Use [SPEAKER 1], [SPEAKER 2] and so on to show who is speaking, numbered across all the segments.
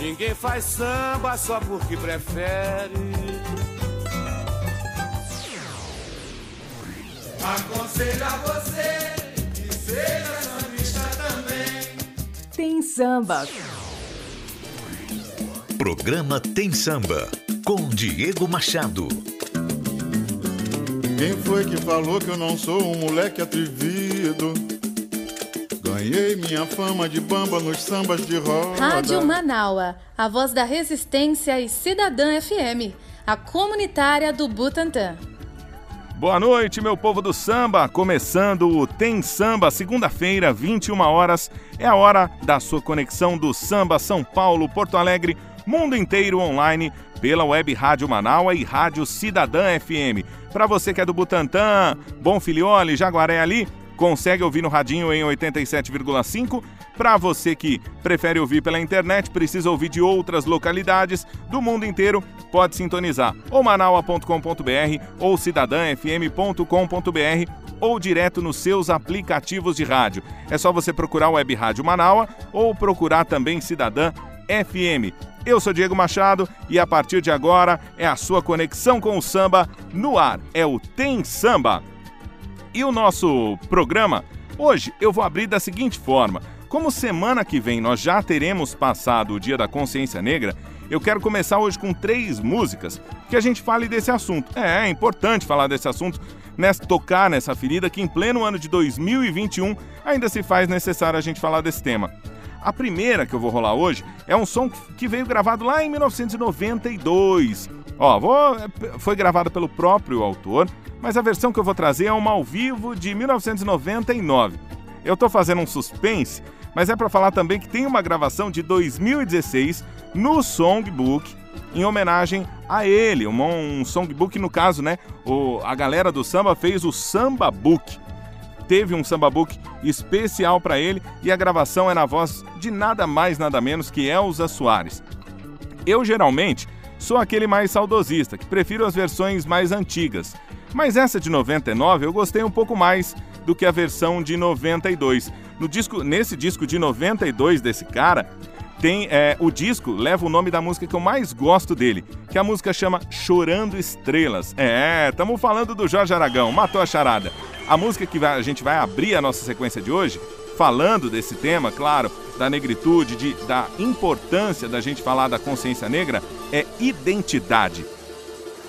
[SPEAKER 1] Ninguém faz samba só porque prefere. Aconselho a você que seja sambista também.
[SPEAKER 2] Tem samba.
[SPEAKER 3] Programa Tem Samba com Diego Machado.
[SPEAKER 4] Quem foi que falou que eu não sou um moleque atrevido? Ganhei minha fama de bamba nos sambas de roda.
[SPEAKER 5] Rádio Manaua, a voz da resistência e Cidadã FM, a comunitária do Butantã.
[SPEAKER 6] Boa noite, meu povo do samba. Começando o Tem Samba, segunda-feira, 21 horas. É a hora da sua conexão do samba São Paulo, Porto Alegre, mundo inteiro online pela web Rádio Manaua e Rádio Cidadã FM. Para você que é do Butantã, Bom Filiole, Jaguaré ali, consegue ouvir no radinho em 87,5. Para você que prefere ouvir pela internet, precisa ouvir de outras localidades do mundo inteiro, pode sintonizar ou manaua.com.br ou cidadãfm.com.br ou direto nos seus aplicativos de rádio. É só você procurar o Web Rádio Manaua ou procurar também Cidadã FM. Eu sou Diego Machado e a partir de agora é a sua conexão com o samba no ar. É o Tem Samba. E o nosso programa, hoje eu vou abrir da seguinte forma: como semana que vem nós já teremos passado o Dia da Consciência Negra, eu quero começar hoje com três músicas que a gente fale desse assunto. É, é importante falar desse assunto, nessa, tocar nessa ferida que em pleno ano de 2021 ainda se faz necessário a gente falar desse tema. A primeira que eu vou rolar hoje é um som que veio gravado lá em 1992. Ó, vou, foi gravada pelo próprio autor, mas a versão que eu vou trazer é uma ao vivo de 1999. Eu tô fazendo um suspense, mas é para falar também que tem uma gravação de 2016 no Songbook em homenagem a ele, um, um songbook no caso, né? O, a galera do samba fez o Samba Book teve um samba book especial para ele e a gravação é na voz de nada mais nada menos que Elza Soares. Eu geralmente sou aquele mais saudosista, que prefiro as versões mais antigas. Mas essa de 99 eu gostei um pouco mais do que a versão de 92. No disco, nesse disco de 92 desse cara, tem é, o disco leva o nome da música que eu mais gosto dele, que a música chama Chorando Estrelas. É, estamos falando do Jorge Aragão, matou a charada. A música que a gente vai abrir a nossa sequência de hoje, falando desse tema, claro, da negritude, de, da importância da gente falar da consciência negra, é identidade.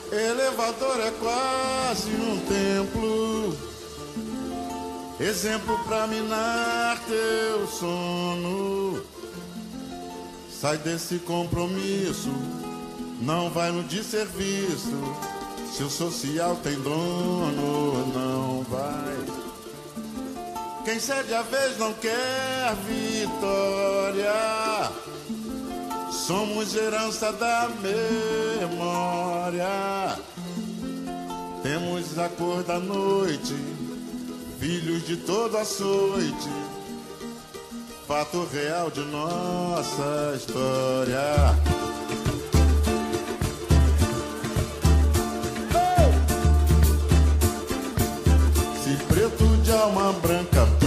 [SPEAKER 4] Elevador é quase um templo, exemplo pra minar teu sono. Sai desse compromisso, não vai no desserviço se o social tem dono, não vai. Quem cede a vez não quer vitória. Somos herança da memória. Temos a cor da noite, filhos de toda açoite. Fato real de nossa história. Alma branca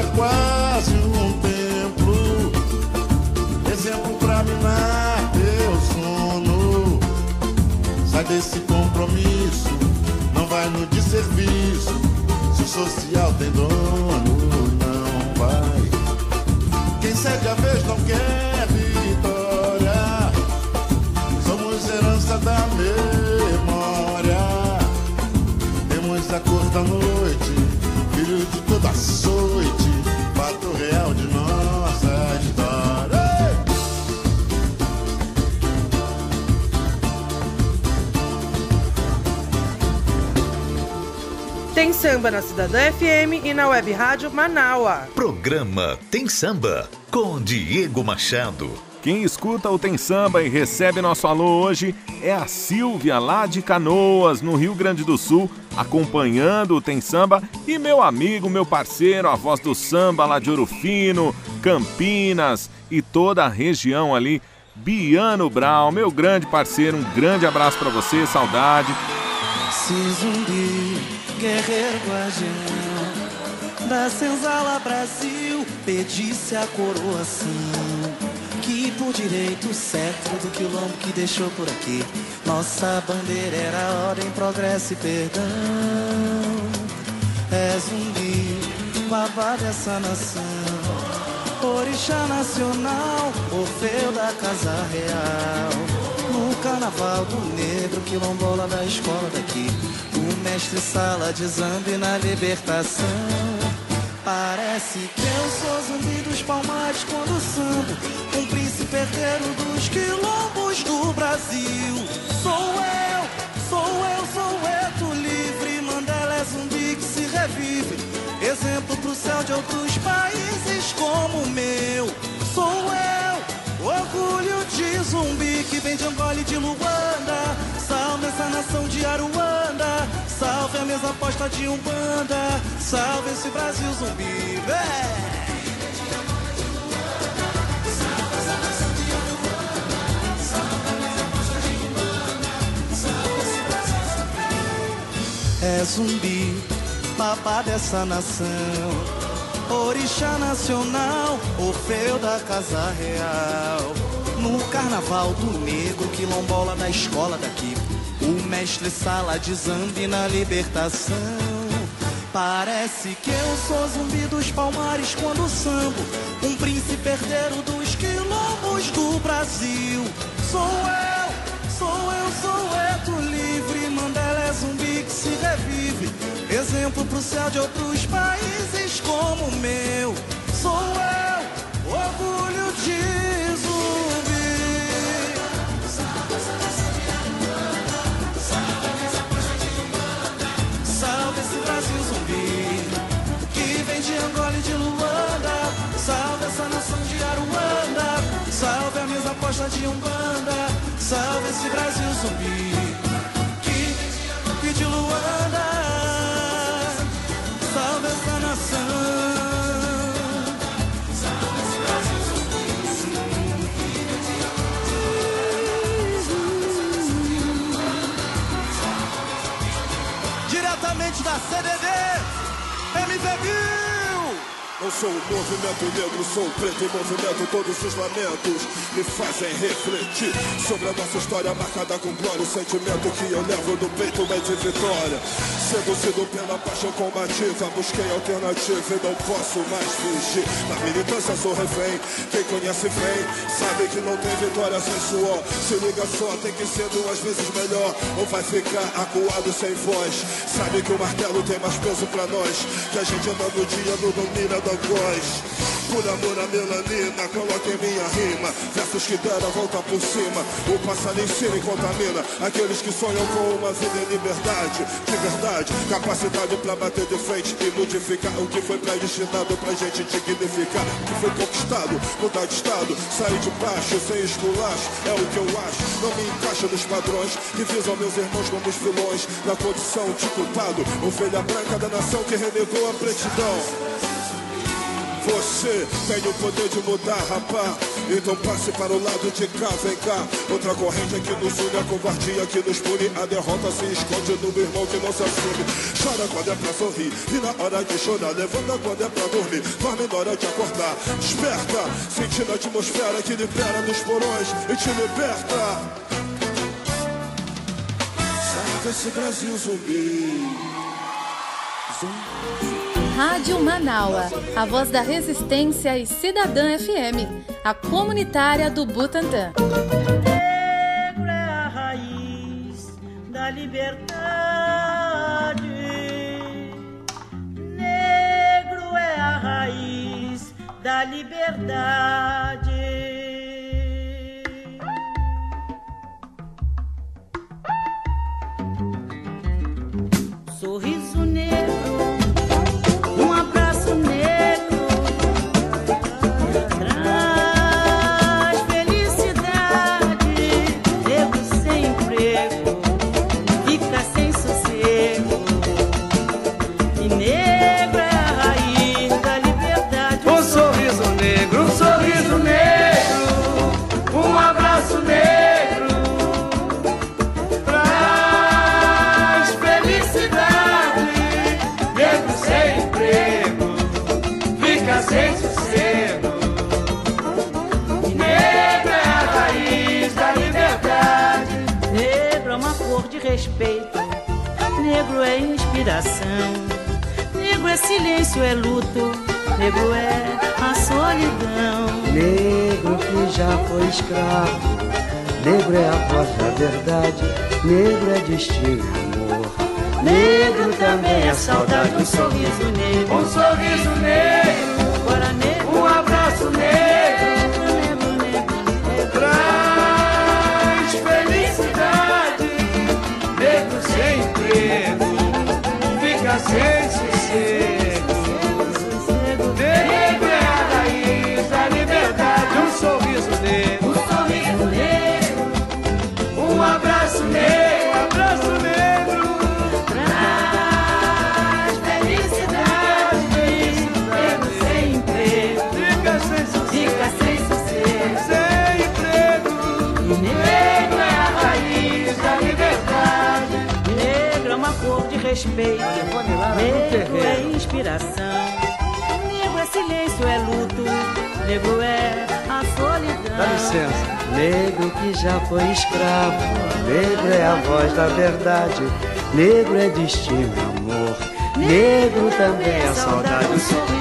[SPEAKER 4] é quase um templo. Exemplo pra minar teu sono. Sai desse compromisso, não vai no desserviço. Se o social tem dono, não vai. Quem cede a vez não quer vitória. Somos herança da memória. Temos a cor da noite, filho de toda
[SPEAKER 7] açoite. Samba na Cidadã FM e na Web Rádio Manaua.
[SPEAKER 3] Programa Tem Samba com Diego Machado.
[SPEAKER 6] Quem escuta o Tem Samba e recebe nosso alô hoje é a Silvia, lá de Canoas, no Rio Grande do Sul, acompanhando o Tem Samba, e meu amigo, meu parceiro, a voz do samba lá de Ouro Fino, Campinas e toda a região ali, Biano Brown, meu grande parceiro, um grande abraço para você, saudade.
[SPEAKER 8] Se zumbi, guerreiro guardião da senzala Brasil, pedisse a coroação que por direito certo do quilombo que deixou por aqui. Nossa bandeira era ordem, progresso e perdão. É zumbi, babá dessa nação. Orixá nacional, Orfeu da Casa Real. No carnaval do negro, quilombola da escola daqui. O mestre sala de zambi na libertação. Parece que eu sou zumbi dos palmares quando sambo Um príncipe herdeiro dos quilombos do Brasil Sou eu, sou eu, sou Eto livre Mandela é zumbi que se revive Exemplo pro céu de outros países como o meu eu, orgulho de zumbi Que vem de Angola e de Luanda. Salve essa nação de Aruanda. Salve a mesa aposta de Umbanda. Salve esse Brasil zumbi Vé! É zumbi, babá dessa nação Orixá nacional, Orfeu da Casa Real. No carnaval do negro, quilombola da escola daqui. O mestre sala de zambi na libertação. Parece que eu sou zumbi dos palmares quando sambo. Um príncipe herdeiro dos quilombos do Brasil. Sou eu, sou eu, sou Eto se revive. Exemplo pro céu de outros países como o meu. Sou eu, orgulho de zumbi. Salve esse Brasil zumbi Que vem de Angola e de Luanda. Salve essa nação de Aruanda. Salve a mesa posta de Umbanda. Salve esse Brasil zumbi Diretamente da CDD MV
[SPEAKER 1] Eu sou o movimento negro, sou o preto em movimento. Todos os lamentos me fazem refletir sobre a nossa história marcada com glória. O sentimento que eu levo no peito é de vitória. Seduzido pela paixão combativa, busquei alternativa e não posso mais fugir. Na militância sou refém, quem conhece bem sabe que não tem vitória sem suor. Se liga só, tem que ser duas vezes melhor, ou vai ficar acuado sem voz. Sabe que o martelo tem mais peso pra nós, que a gente anda no dia, não domina da voz. Por amor à melanina, coloque minha rima. Versos que deram a volta por cima. O passarinho ensina e contamina. Aqueles que sonham com uma vida em liberdade De verdade, capacidade pra bater de frente E modificar o que foi predestinado pra gente dignificar. O que foi conquistado, mudar de estado Sair de baixo sem esculacho. É o que eu acho, não me encaixa nos padrões Que visam meus irmãos como os vilões Na condição de culpado. Ovelha branca da nação que renegou a pretidão você tem o poder de mudar, rapá. Então passe para o lado de cá, vem cá. Outra corrente que nos une, a covardia que nos pune. A derrota se esconde no irmão que não se assume. Chora quando é pra sorrir, e na hora de chorar, levanta quando é pra dormir. Dorme na hora de acordar, desperta. Sentindo a atmosfera que libera dos porões e te liberta. desse Brasil zumbi.
[SPEAKER 5] Rádio Manaua, a voz da resistência e Cidadã FM, a comunitária do Butantã.
[SPEAKER 9] Negro é a raiz da liberdade. Negro é a raiz da liberdade. Negro é inspiração. Negro é silêncio, é luto. Negro é a solidão.
[SPEAKER 10] Dá licença. Negro que já foi escravo, negro é a voz da verdade, negro é destino e amor. Negro também é saudade.
[SPEAKER 9] Um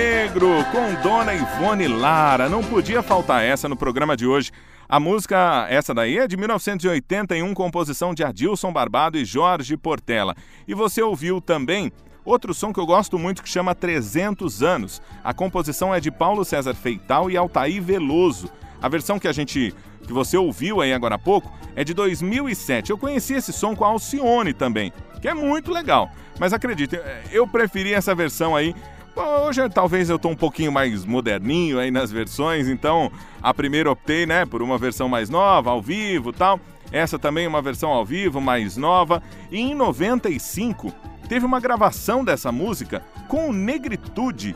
[SPEAKER 9] Negro
[SPEAKER 6] com Dona Ivone Lara. Não podia faltar essa no programa de hoje. A música, essa daí é de 1981, composição de Adilson Barbado e Jorge Portela. E você ouviu também outro som que eu gosto muito que chama 300 anos. A composição é de Paulo César Feital e Altair Veloso. A versão que a gente que você ouviu aí agora há pouco é de 2007. Eu conheci esse som com a Alcione também, que é muito legal. Mas acredite, eu preferi essa versão aí Hoje talvez eu tô um pouquinho mais moderninho aí nas versões, então a primeira optei, né, por uma versão mais nova, ao vivo, tal. Essa também é uma versão ao vivo, mais nova. E em 95 teve uma gravação dessa música com o Negritude.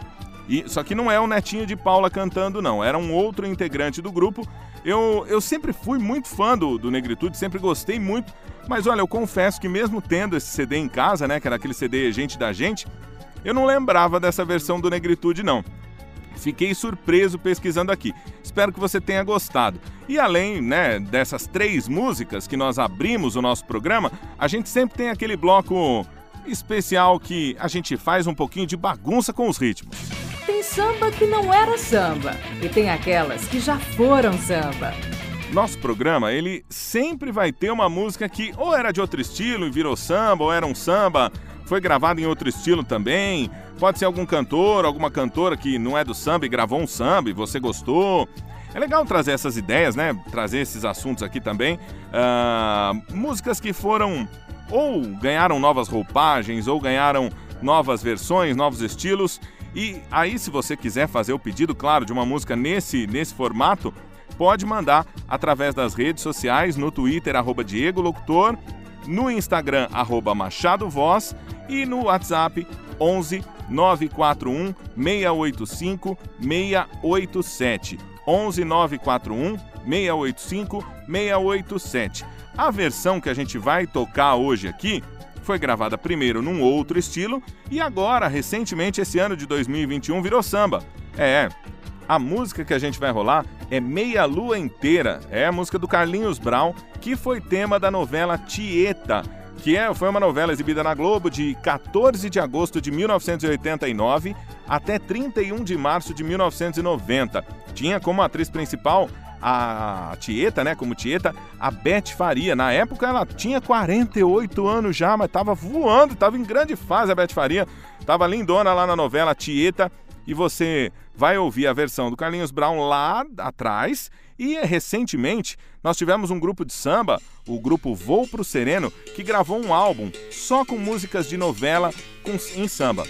[SPEAKER 6] E, só que não é o Netinho de Paula cantando, não. Era um outro integrante do grupo. Eu, eu sempre fui muito fã do, do Negritude, sempre gostei muito. Mas olha, eu confesso que mesmo tendo esse CD em casa, né, que era aquele CD Gente da Gente, eu não lembrava dessa versão do Negritude, não. Fiquei surpreso pesquisando aqui. Espero que você tenha gostado. E além né, dessas três músicas que nós abrimos o nosso programa, a gente sempre tem aquele bloco especial que a gente faz um pouquinho de bagunça com os ritmos.
[SPEAKER 2] Tem samba que não era samba e tem aquelas que já foram samba.
[SPEAKER 6] Nosso programa, ele sempre vai ter uma música que ou era de outro estilo e virou samba, ou era um samba, foi gravado em outro estilo também. Pode ser algum cantor, alguma cantora que não é do samba e gravou um samba e você gostou. É legal trazer essas ideias, né? Trazer esses assuntos aqui também. Ah, músicas que foram ou ganharam novas roupagens ou ganharam novas versões, novos estilos. E aí, se você quiser fazer o pedido, claro, de uma música nesse, nesse formato, pode mandar através das redes sociais, no Twitter, arroba Diego Locutor, no Instagram, arroba Machado Voz e no WhatsApp 11 941 685 687. 11 941 685 687. A versão que a gente vai tocar hoje aqui foi gravada primeiro num outro estilo e agora, recentemente, esse ano de 2021, virou samba. É, a música que a gente vai rolar é Meia Lua Inteira, é a música do Carlinhos Brown, que foi tema da novela Tieta, que é, foi uma novela exibida na Globo de 14 de agosto de 1989 até 31 de março de 1990. Tinha como atriz principal a Tieta, né, como Tieta, a Beth Faria. Na época ela tinha 48 anos já, mas estava voando, estava em grande fase a Beth Faria. Tava lindona lá na novela Tieta e você vai ouvir a versão do Carlinhos Brown lá atrás. E recentemente nós tivemos um grupo de samba, o grupo Voo Pro Sereno, que gravou um álbum só com músicas de novela com, em samba.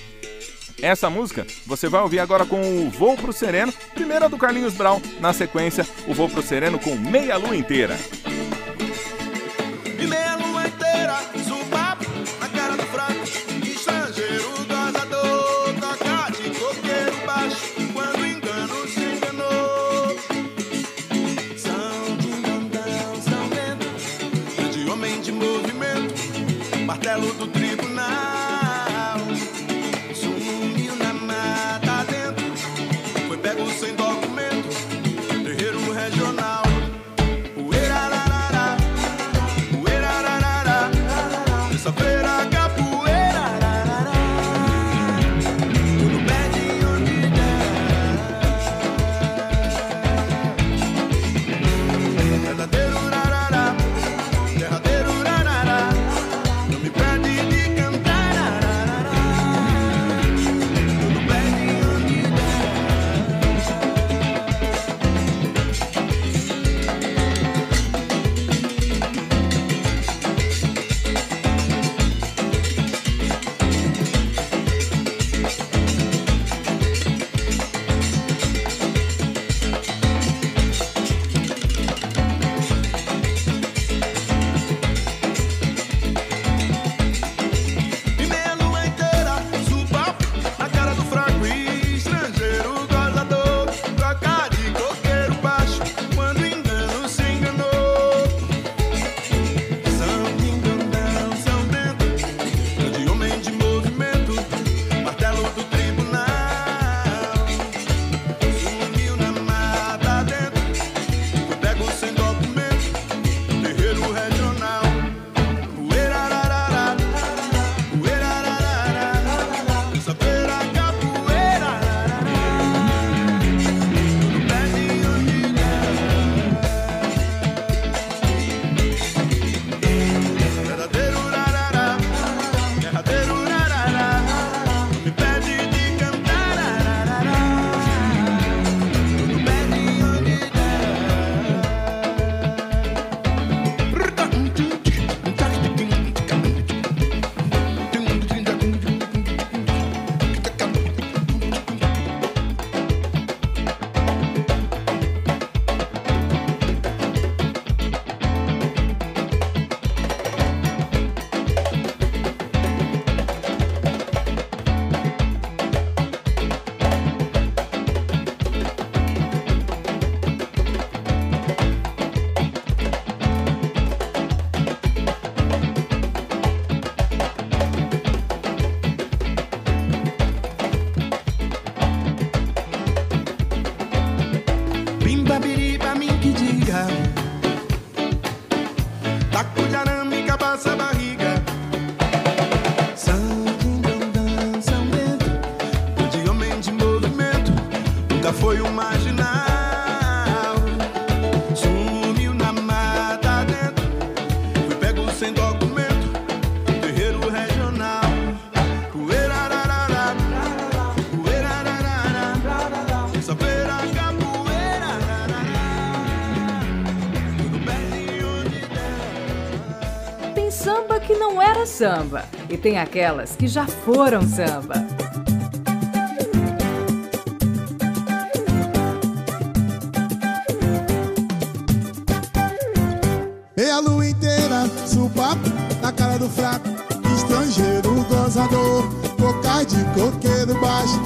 [SPEAKER 6] Essa música você vai ouvir agora com o Voo Pro Sereno, primeiro a do Carlinhos Brown, na sequência o Voo Pro Sereno com Meia Lua Inteira.
[SPEAKER 11] Meia Martelo do tribunal.
[SPEAKER 2] Samba e tem aquelas que já foram samba.
[SPEAKER 12] Meia lua inteira, supapo na cara do fraco, estrangeiro gozador, boca de coqueiro baixo,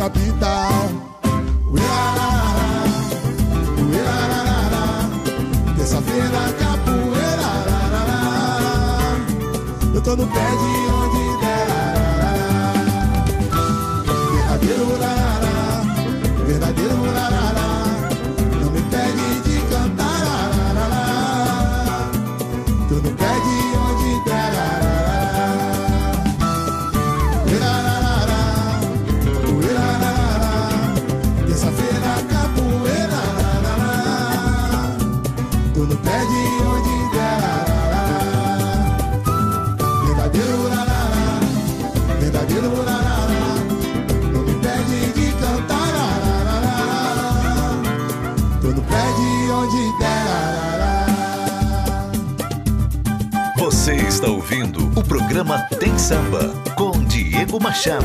[SPEAKER 12] capital. Uirarará, uirarará Terça-feira capoeira Eu tô no pé de
[SPEAKER 3] programa Tem Samba com Diego Machado.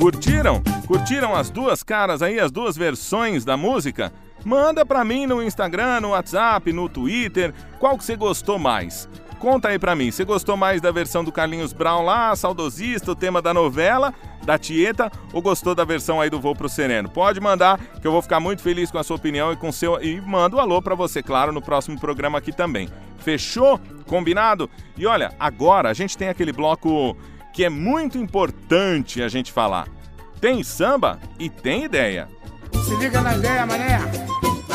[SPEAKER 6] Curtiram? Curtiram as duas caras aí, as duas versões da música? Manda pra mim no Instagram, no WhatsApp, no Twitter, qual que você gostou mais? Conta aí pra mim, você gostou mais da versão do Carlinhos Brown lá, saudosista, o tema da novela, da Tieta, ou gostou da versão aí do Voo pro Sereno? Pode mandar, que eu vou ficar muito feliz com a sua opinião e com seu e mando um alô pra você, claro, no próximo programa aqui também. Fechou? Combinado? E olha, agora a gente tem aquele bloco que é muito importante a gente falar. Tem samba e tem ideia.
[SPEAKER 13] Se liga na ideia, mané.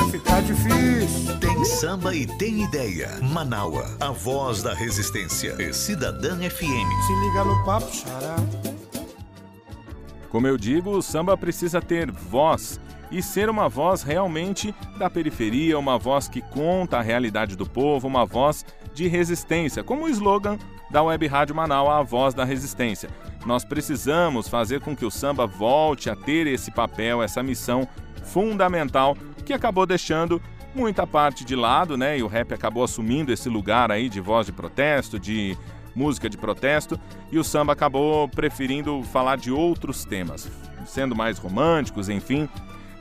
[SPEAKER 13] Vai ficar difícil.
[SPEAKER 3] Tem samba e tem ideia. Manaua, a voz da resistência. E Cidadã FM.
[SPEAKER 13] Se liga no papo, xará.
[SPEAKER 6] Como eu digo, o samba precisa ter voz e ser uma voz realmente da periferia, uma voz que conta a realidade do povo, uma voz de resistência, como o slogan da Web Rádio Manaus, a voz da resistência. Nós precisamos fazer com que o samba volte a ter esse papel, essa missão fundamental que acabou deixando muita parte de lado, né? E o rap acabou assumindo esse lugar aí de voz de protesto, de música de protesto, e o samba acabou preferindo falar de outros temas, sendo mais românticos, enfim,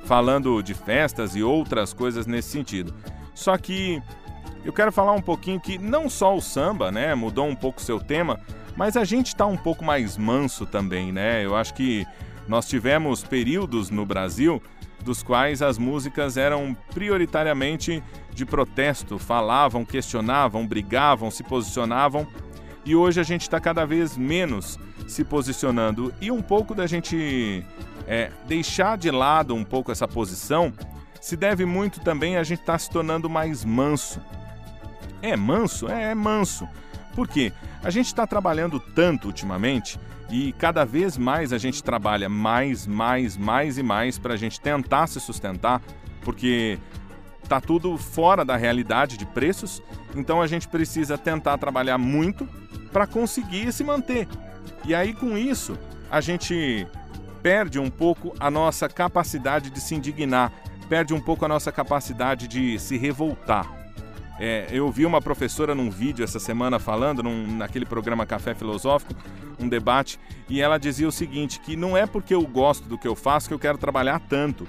[SPEAKER 6] falando de festas e outras coisas nesse sentido. Só que eu quero falar um pouquinho que não só o samba, né, mudou um pouco seu tema, mas a gente está um pouco mais manso também, né? Eu acho que nós tivemos períodos no Brasil dos quais as músicas eram prioritariamente de protesto, falavam, questionavam, brigavam, se posicionavam. E hoje a gente está cada vez menos se posicionando. E um pouco da gente é, deixar de lado um pouco essa posição se deve muito também a gente estar tá se tornando mais manso. É manso? É, é manso. Por quê? A gente está trabalhando tanto ultimamente e cada vez mais a gente trabalha mais, mais, mais e mais para a gente tentar se sustentar, porque tá tudo fora da realidade de preços, então a gente precisa tentar trabalhar muito para conseguir se manter. E aí com isso, a gente perde um pouco a nossa capacidade de se indignar, perde um pouco a nossa capacidade de se revoltar. É, eu vi uma professora num vídeo essa semana falando, num, naquele programa Café Filosófico, um debate e ela dizia o seguinte, que não é porque eu gosto do que eu faço que eu quero trabalhar tanto.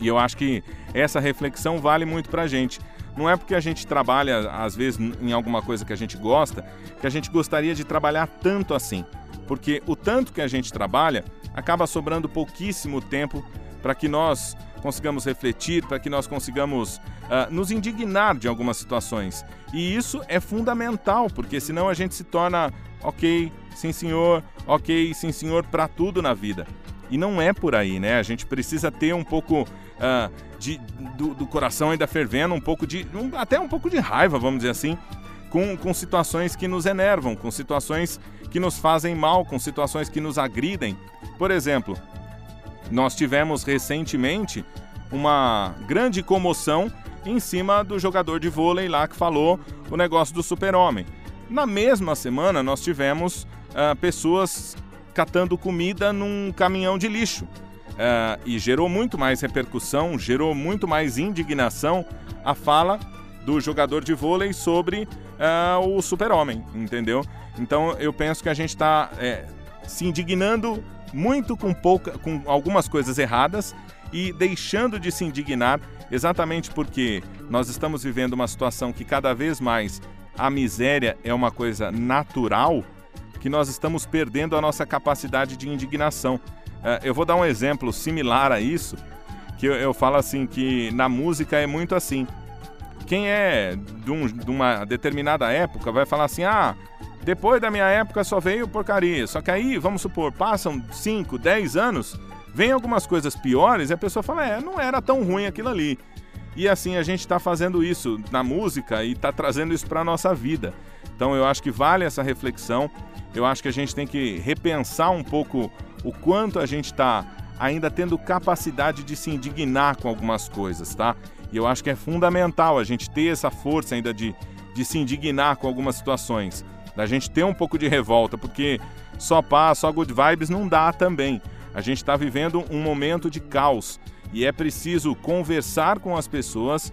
[SPEAKER 6] E eu acho que essa reflexão vale muito pra gente. Não é porque a gente trabalha, às vezes, em alguma coisa que a gente gosta, que a gente gostaria de trabalhar tanto assim. Porque o tanto que a gente trabalha acaba sobrando pouquíssimo tempo para que nós consigamos refletir, para que nós consigamos uh, nos indignar de algumas situações. E isso é fundamental, porque senão a gente se torna ok, sim senhor, ok, sim senhor para tudo na vida. E não é por aí, né? A gente precisa ter um pouco uh, de, do, do, coração ainda fervendo, um pouco de. Um, até um pouco de raiva, vamos dizer assim, com, com situações que nos enervam, com situações que nos fazem mal, com situações que nos agridem. Por exemplo, nós tivemos recentemente uma grande comoção em cima do jogador de vôlei lá que falou o negócio do super-homem. Na mesma semana, nós tivemos uh, pessoas catando comida num caminhão de lixo. Uh, e gerou muito mais repercussão, gerou muito mais indignação a fala do jogador de vôlei sobre uh, o super-homem, entendeu? Então eu penso que a gente está é, se indignando muito com, pouca, com algumas coisas erradas e deixando de se indignar exatamente porque nós estamos vivendo uma situação que cada vez mais a miséria é uma coisa natural, que nós estamos perdendo a nossa capacidade de indignação. É, eu vou dar um exemplo similar a isso, que eu, eu falo assim que na música é muito assim. Quem é de, um, de uma determinada época vai falar assim, ah, depois da minha época só veio porcaria. Só que aí, vamos supor, passam 5, 10 anos, vem algumas coisas piores e a pessoa fala, é, não era tão ruim aquilo ali. E assim a gente está fazendo isso na música e está trazendo isso para a nossa vida. Então eu acho que vale essa reflexão. Eu acho que a gente tem que repensar um pouco o quanto a gente está ainda tendo capacidade de se indignar com algumas coisas, tá? E eu acho que é fundamental a gente ter essa força ainda de, de se indignar com algumas situações, da gente ter um pouco de revolta, porque só paz, só good vibes não dá também. A gente está vivendo um momento de caos e é preciso conversar com as pessoas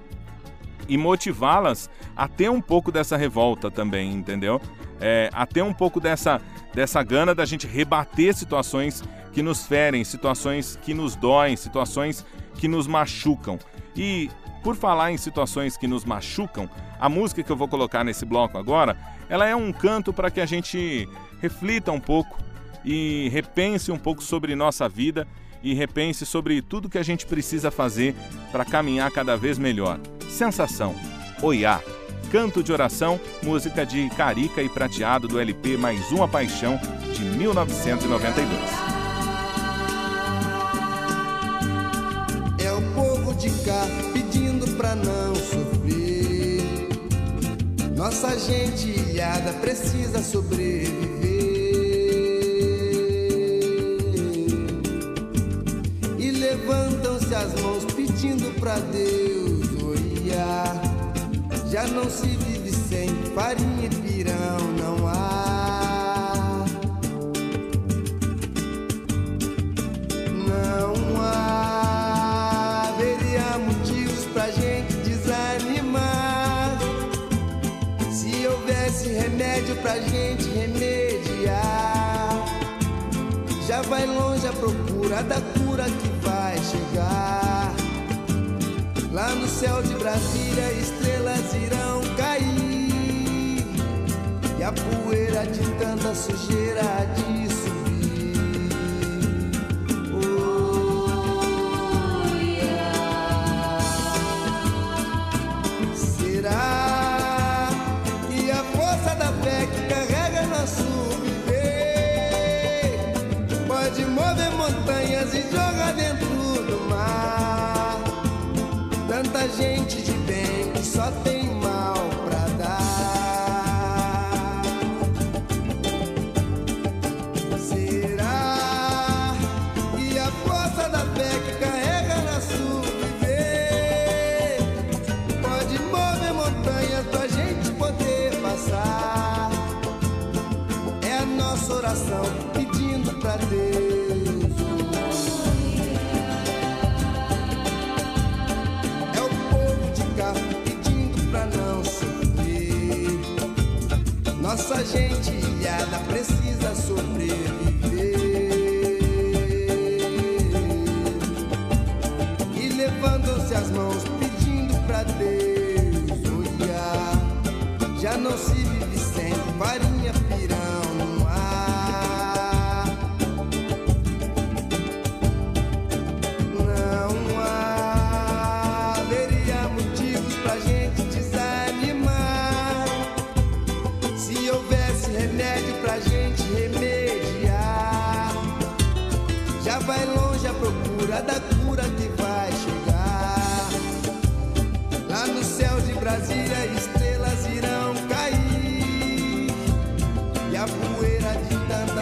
[SPEAKER 6] e motivá-las a ter um pouco dessa revolta também, entendeu? É, a ter um pouco dessa dessa gana da gente rebater situações que nos ferem, situações que nos doem, situações que nos machucam. E por falar em situações que nos machucam, a música que eu vou colocar nesse bloco agora, ela é um canto para que a gente reflita um pouco e repense um pouco sobre nossa vida e repense sobre tudo que a gente precisa fazer para caminhar cada vez melhor. Sensação. Oiá. Canto de Oração, música de Carica e Prateado do LP Mais Uma Paixão, de 1992.
[SPEAKER 14] De cá pedindo pra não sofrer. Nossa gente ilhada precisa sobreviver. E levantam-se as mãos pedindo pra Deus olhar. Já não se vive sem farinha e pirão, não há. Pra gente remediar. Já vai longe a procura da cura que vai chegar. Lá no céu de Brasília, estrelas irão cair. E a poeira de tanta sujeira há gente de nossa gente, ela precisa sobreviver. E levando-se as mãos, pedindo pra Deus olhar. Já não se vive sem farinha.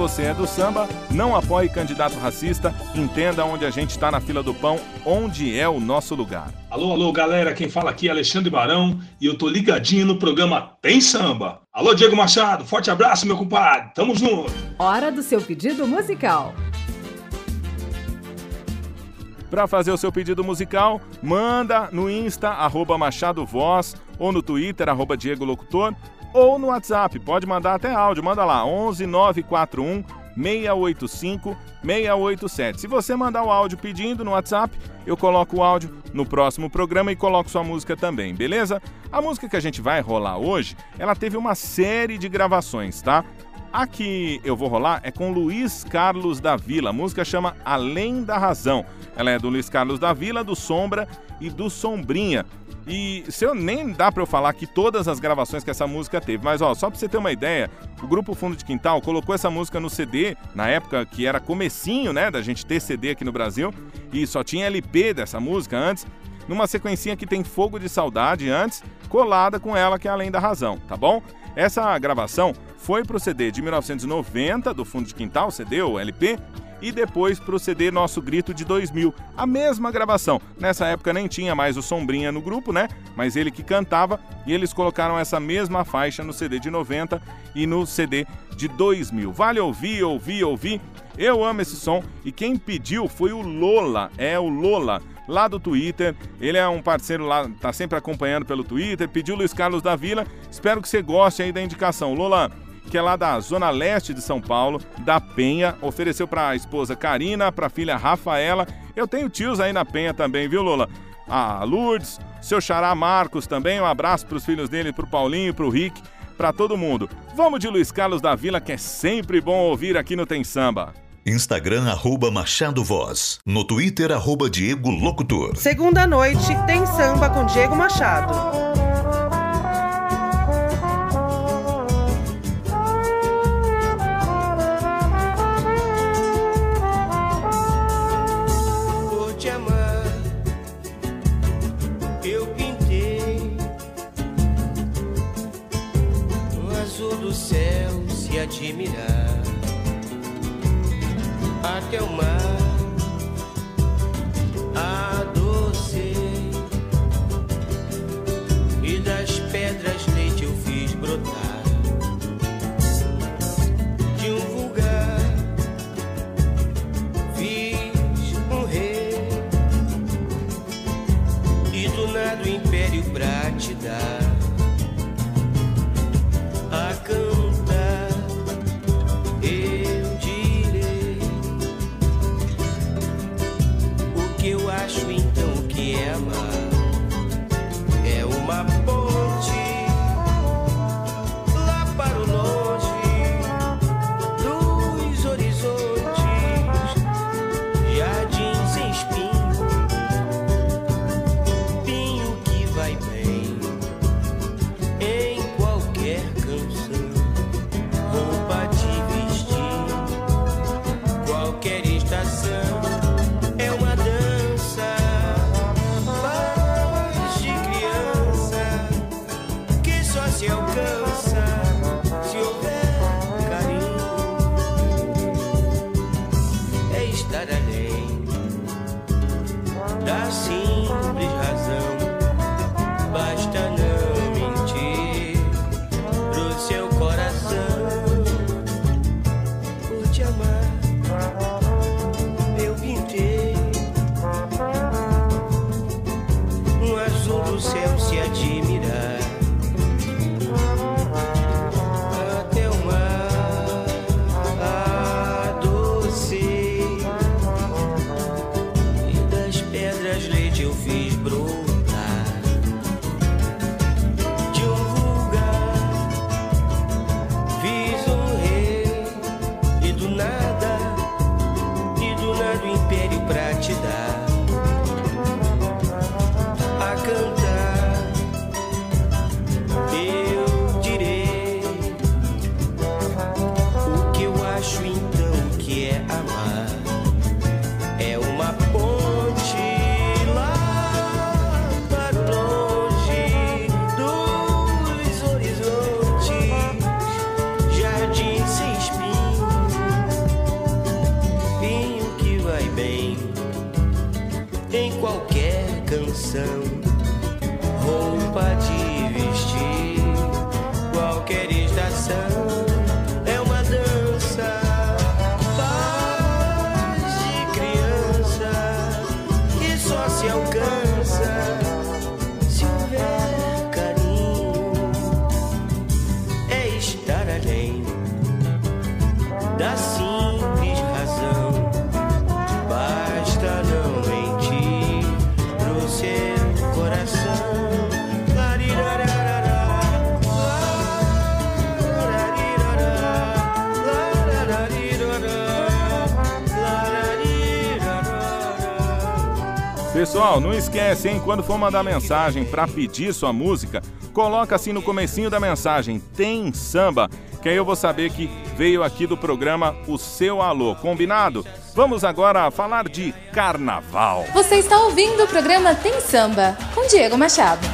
[SPEAKER 6] você é do samba, não apoie candidato racista, entenda onde a gente está na fila do pão, onde é o nosso lugar.
[SPEAKER 15] Alô, alô, galera, quem fala aqui é Alexandre Barão e eu tô ligadinho no programa Tem Samba. Alô, Diego Machado, forte abraço, meu compadre, tamo junto.
[SPEAKER 2] Hora do seu pedido musical.
[SPEAKER 6] Para fazer o seu pedido musical, manda no Insta, arroba Machado Voz, ou no Twitter, arroba Diego Locutor, ou no WhatsApp, pode mandar até áudio, manda lá, 11 941 685 687. Se você mandar o áudio pedindo no WhatsApp, eu coloco o áudio no próximo programa e coloco sua música também, beleza? A música que a gente vai rolar hoje, ela teve uma série de gravações, tá? A que eu vou rolar é com Luiz Carlos da Vila. A música chama Além da Razão. Ela é do Luiz Carlos da Vila, do Sombra e do Sombrinha. E se eu nem dá para eu falar que todas as gravações que essa música teve, mas ó, só para você ter uma ideia, o grupo Fundo de Quintal colocou essa música no CD na época que era comecinho, né, da gente ter CD aqui no Brasil, e só tinha LP dessa música antes, numa sequencinha que tem Fogo de Saudade antes, colada com ela que é Além da Razão, tá bom? Essa gravação foi pro CD de 1990 do Fundo de Quintal, CD ou LP, e depois pro CD Nosso Grito de 2000, a mesma gravação. Nessa época nem tinha mais o Sombrinha no grupo, né? Mas ele que cantava e eles colocaram essa mesma faixa no CD de 90 e no CD de 2000. Vale ouvir, ouvir, ouvir. Eu amo esse som e quem pediu foi o Lola, é o Lola lá do Twitter. Ele é um parceiro lá, tá sempre acompanhando pelo Twitter. Pediu Luiz Carlos da Vila. Espero que você goste aí da indicação. Lola, que é lá da Zona Leste de São Paulo, da Penha, ofereceu para a esposa Karina, para a filha Rafaela. Eu tenho tios aí na Penha também, viu, Lola? A Lourdes, seu xará Marcos também. Um abraço para os filhos dele, para o Paulinho, para o Rick, para todo mundo. Vamos de Luiz Carlos da Vila, que é sempre bom ouvir aqui no Tem Samba.
[SPEAKER 3] Instagram, arroba Machado Voz. No Twitter, arroba Diego Locutor.
[SPEAKER 7] Segunda noite tem samba com Diego Machado.
[SPEAKER 14] Admirar até o mar. Adocei e das pedras leite eu fiz brotar de um vulgar. Fiz um rei e do nada o império pra te dar
[SPEAKER 6] Hein? Quando for mandar mensagem para pedir sua música, coloca assim no comecinho da mensagem, tem samba, que aí eu vou saber que veio aqui do programa o seu alô, combinado? Vamos agora falar de carnaval.
[SPEAKER 5] Você está ouvindo o programa Tem Samba, com Diego Machado.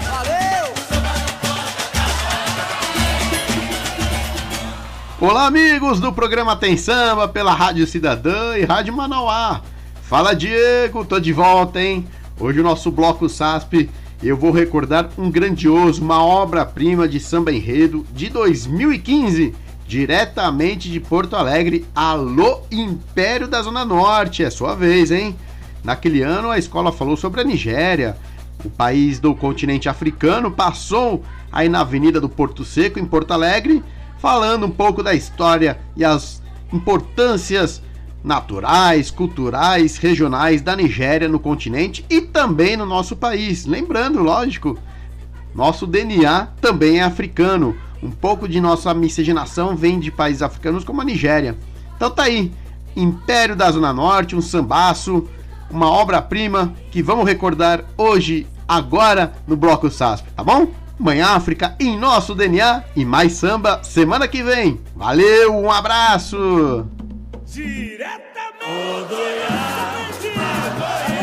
[SPEAKER 16] Olá, amigos do programa Tem Samba pela Rádio Cidadã e Rádio Manauá. Fala, Diego, tô de volta, hein? Hoje o nosso bloco SASP eu vou recordar um grandioso, uma obra-prima de samba enredo de 2015, diretamente de Porto Alegre. Alô, Império da Zona Norte, é sua vez, hein? Naquele ano a escola falou sobre a Nigéria, o país do continente africano, passou aí na Avenida do Porto Seco, em Porto Alegre, falando um pouco da história e as importâncias naturais, culturais, regionais da Nigéria no continente e também no nosso país. Lembrando, lógico, nosso DNA também é africano. Um pouco de nossa miscigenação vem de países africanos como a Nigéria. Então tá aí, Império da Zona Norte, um sambaço, uma obra-prima que vamos recordar hoje, agora no Bloco SASP, tá bom? Mãe África em nosso DNA e mais samba semana que vem. Valeu, um abraço!
[SPEAKER 13] É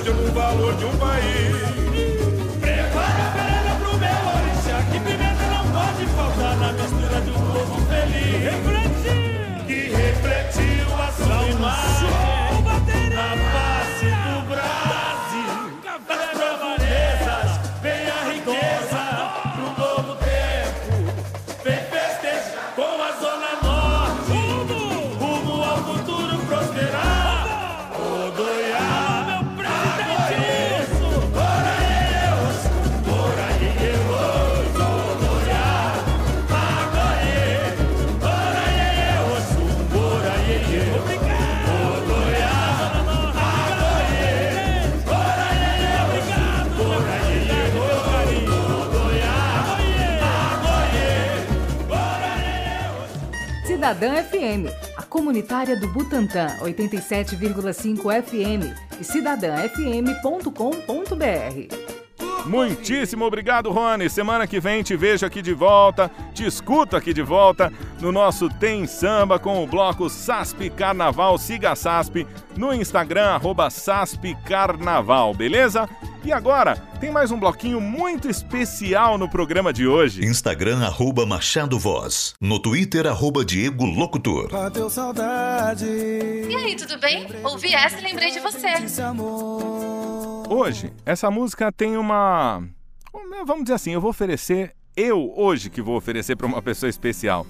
[SPEAKER 13] escultura forjam o valor de um país. Prepara a perna pro meu orixá, que pimenta não pode faltar na mistura de um povo feliz.
[SPEAKER 2] Cidadã FM, a comunitária do Butantã, 87,5 FM e cidadãfm.com.br.
[SPEAKER 6] Muitíssimo obrigado, Rony. Semana que vem te vejo aqui de volta, te escuto aqui de volta no nosso Tem Samba com o bloco SASP Carnaval. Siga a SASP no Instagram, arroba SASP Carnaval, beleza? E agora, tem mais um bloquinho muito especial no programa de hoje.
[SPEAKER 3] Instagram, arroba Machado Voz. No Twitter, arroba Diego Locutor.
[SPEAKER 8] Bateu saudade.
[SPEAKER 5] E aí, tudo bem? Ouvi essa e lembrei de você.
[SPEAKER 6] Hoje, essa música tem uma. Vamos dizer assim, eu vou oferecer. Eu, hoje, que vou oferecer para uma pessoa especial.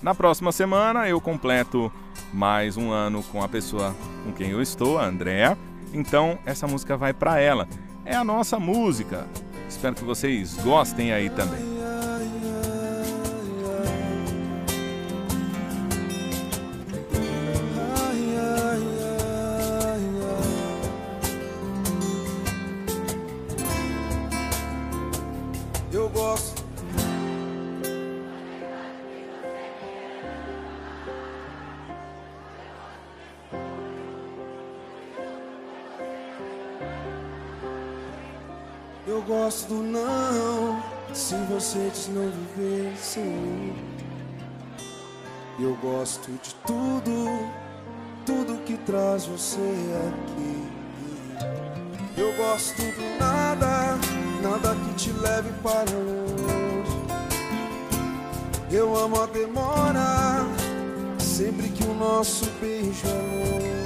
[SPEAKER 6] Na próxima semana, eu completo mais um ano com a pessoa com quem eu estou, a Andrea. Então, essa música vai para ela. É a nossa música. Espero que vocês gostem aí também.
[SPEAKER 17] Eu gosto. Gosto do não. Se você diz não viver sem mim. Eu gosto de tudo, tudo que traz você aqui. Eu gosto do nada, nada que te leve para longe. Eu amo a demora, sempre que o nosso beijo é longe.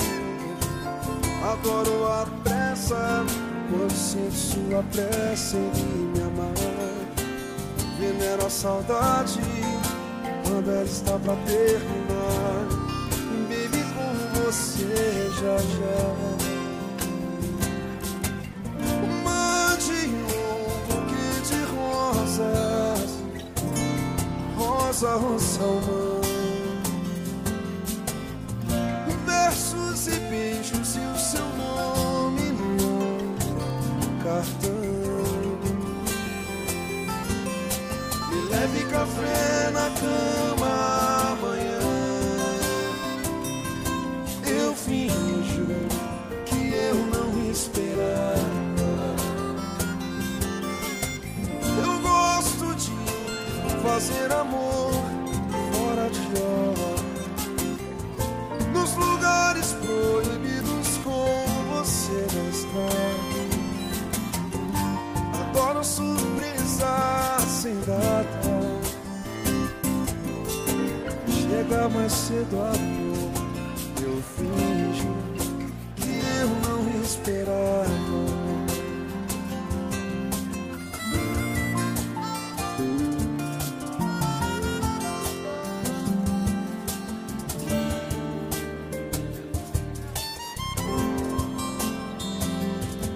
[SPEAKER 17] Adoro a pressa, quando sinto sua pressa em me amar. Venero a saudade, quando ela está pra terminar. Baby, com você já já. Mande um buquê de rosas, rosa, rosa, humana. Versos e beijos café na cama amanhã. Eu finjo que eu não esperava. Eu gosto de fazer amor fora de hora. Nos lugares proibidos como você não está. Adoro surpresa sem data. Chega mais cedo, amor. Eu finjo que eu não esperava.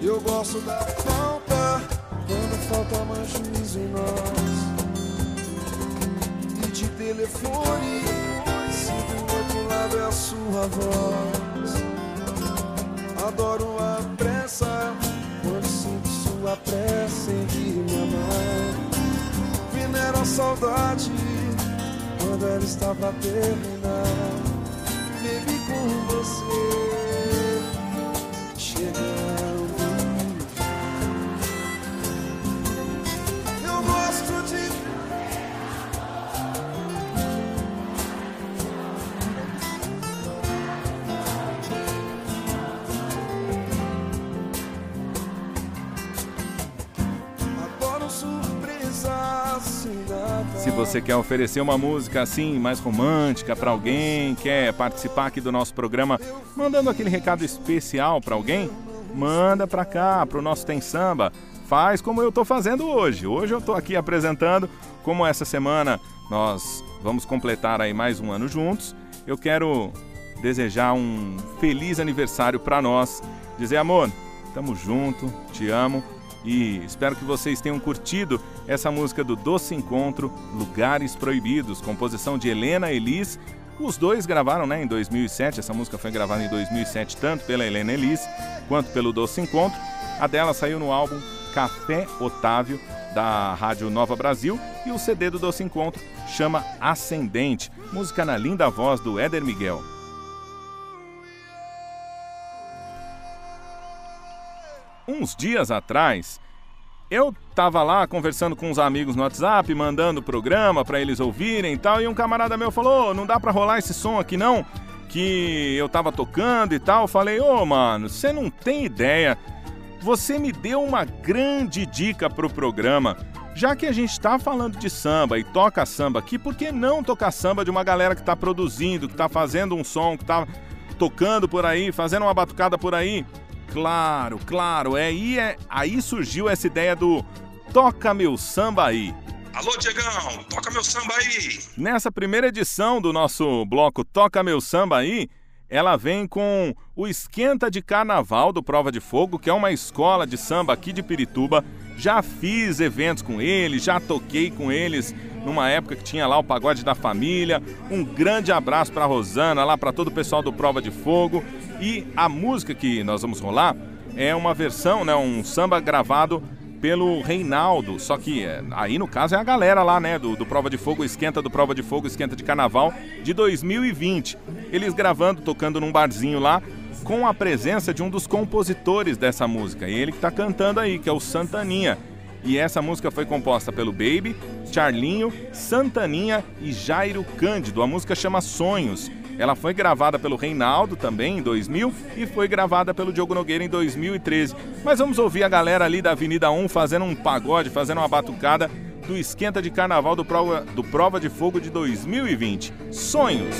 [SPEAKER 17] Eu gosto da falta quando falta mais juízo em nós. E de telefone, sua voz. Adoro a pressa quando sinto sua pressa em me amar. Venero a saudade quando ela está pra terminar. Baby, com você chegando.
[SPEAKER 6] Você quer oferecer uma música assim mais romântica para alguém, quer participar aqui do nosso programa, mandando aquele recado especial para alguém, manda para cá, para o nosso Tem Samba. Faz como eu estou fazendo hoje. Hoje eu estou aqui apresentando, como essa semana nós vamos completar aí mais um ano juntos. Eu quero desejar um feliz aniversário para nós, dizer amor, tamo junto, te amo e espero que vocês tenham curtido essa música do Doce Encontro, Lugares Proibidos, composição de Helena Elis. Os dois gravaram né, em 2007, essa música foi gravada em 2007 tanto pela Helena Elis quanto pelo Doce Encontro. A dela saiu no álbum Café Otávio, da Rádio Nova Brasil, e o CD do Doce Encontro chama Ascendente, música na linda voz do Éder Miguel. Uns dias atrás, eu tava lá conversando com uns amigos no WhatsApp, mandando o programa para eles ouvirem e tal, e um camarada meu falou: "Não dá para rolar esse som aqui não?" Que eu tava tocando e tal. Falei: "Ô, oh, mano, você não tem ideia. Você me deu uma grande dica pro programa. Já que a gente está falando de samba e toca samba aqui, por que não tocar samba de uma galera que está produzindo, que está fazendo um som, que está tocando por aí, fazendo uma batucada por aí? Claro, claro, é aí, é, aí surgiu essa ideia do Toca Meu Samba Aí.
[SPEAKER 15] Alô, Diegão, toca meu samba aí.
[SPEAKER 6] Nessa primeira edição do nosso bloco Toca Meu Samba Aí, ela vem com o Esquenta de Carnaval do Prova de Fogo, que é uma escola de samba aqui de Pirituba. Já fiz eventos com eles, já toquei com eles numa época que tinha lá o Pagode da Família. Um grande abraço para Rosana, lá para todo o pessoal do Prova de Fogo. E a música que nós vamos rolar é uma versão, né, um samba gravado pelo Reinaldo, só que é, aí no caso é a galera lá, né, do, do Prova de Fogo, Esquenta do Prova de Fogo, Esquenta de Carnaval de 2020. Eles gravando, tocando num barzinho lá, com a presença de um dos compositores dessa música, e ele que tá cantando aí, que é o Santaninha. E essa música foi composta pelo Baby, Charlinho, Santaninha e Jairo Cândido. A música chama Sonhos. Ela foi gravada pelo Reinaldo também em 2000 e foi gravada pelo Diogo Nogueira em 2013. Mas vamos ouvir a galera ali da Avenida 1 fazendo um pagode, fazendo uma batucada do esquenta de carnaval do Prova, do Prova de Fogo de 2020. Sonhos.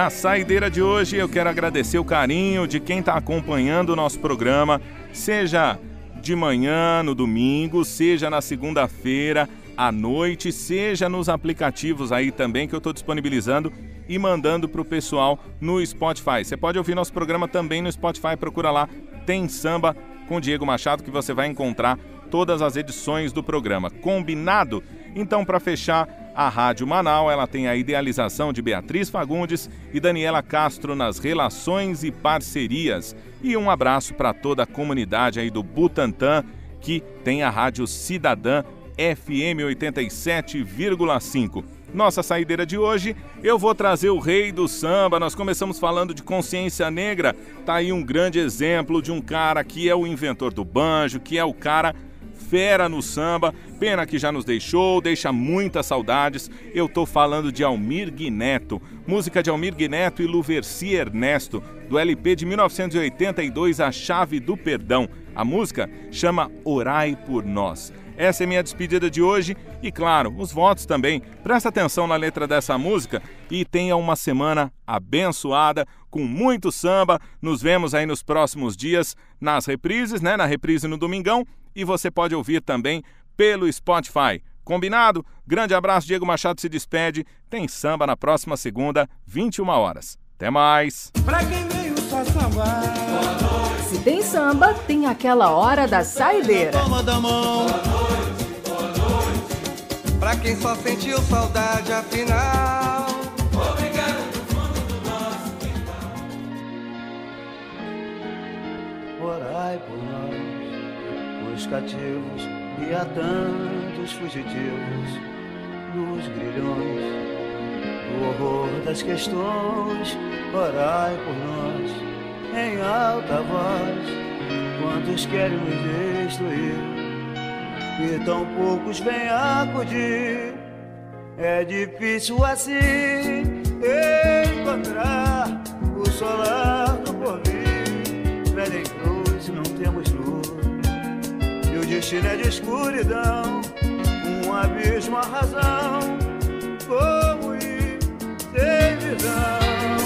[SPEAKER 6] Na saideira de hoje, eu quero agradecer o carinho de quem está acompanhando o nosso programa, seja de manhã, no domingo, seja na segunda-feira, à noite, seja nos aplicativos aí também que eu estou disponibilizando e mandando para o pessoal no Spotify. Você pode ouvir nosso programa também no Spotify, procura lá, tem samba com Diego Machado que você vai encontrar todas as edições do programa. Combinado? Então, para fechar, a Rádio Manaus ela tem a idealização de Beatriz Fagundes e Daniela Castro nas relações e parcerias. E um abraço para toda a comunidade aí do Butantã, que tem a Rádio Cidadã FM 87,5. Nossa saideira de hoje, eu vou trazer o rei do samba. Nós começamos falando de consciência negra. Tá aí um grande exemplo de um cara que é o inventor do banjo, que é o cara fera no samba. Pena que já nos deixou, deixa muitas saudades. Eu tô falando de Almir Guineto, música de Almir Guineto e Luverci Ernesto, do LP de 1982, A Chave do Perdão. A música chama Orai por Nós. Essa é minha despedida de hoje e, claro, os votos também. Presta atenção na letra dessa música e tenha uma semana abençoada, com muito samba. Nos vemos aí nos próximos dias nas reprises, né? Na reprise no Domingão e você pode ouvir também pelo Spotify. Combinado? Grande abraço, Diego Machado se despede. Tem samba na próxima segunda, 21 horas. Até mais.
[SPEAKER 2] Se tem samba, tem aquela hora da saideira.
[SPEAKER 8] Toma da mão. Pra quem só sentiu saudade, afinal. Obrigado do fundo do nosso
[SPEAKER 18] Orai por nós, os cativos, e há tantos fugitivos nos grilhões do horror das questões. Orai por nós, em alta voz, quantos querem nos destruir e tão poucos vêm acudir. É difícil assim encontrar o solar do porvir. Velha em cruz, não temos luz. E o destino é de escuridão, um abismo, a razão. Como ir sem visão?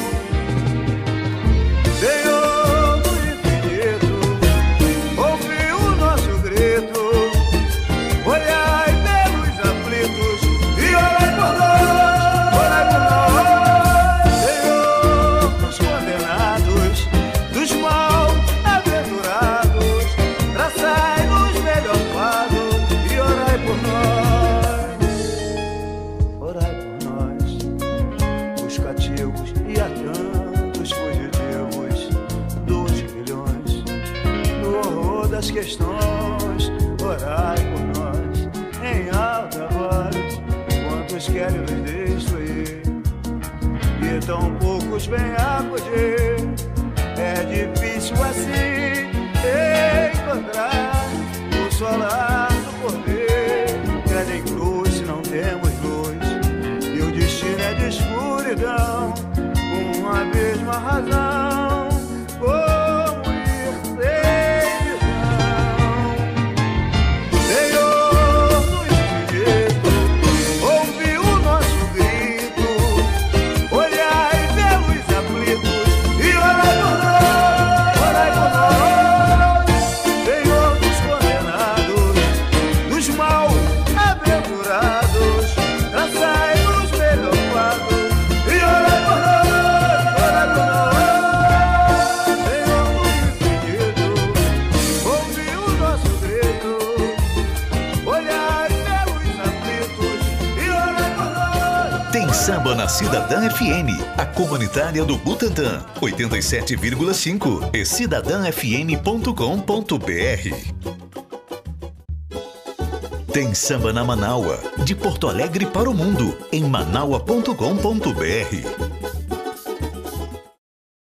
[SPEAKER 3] 87,5 e cidadãfm.com.br. Tem samba na Manaua, de Porto Alegre para o mundo, em manaua.com.br.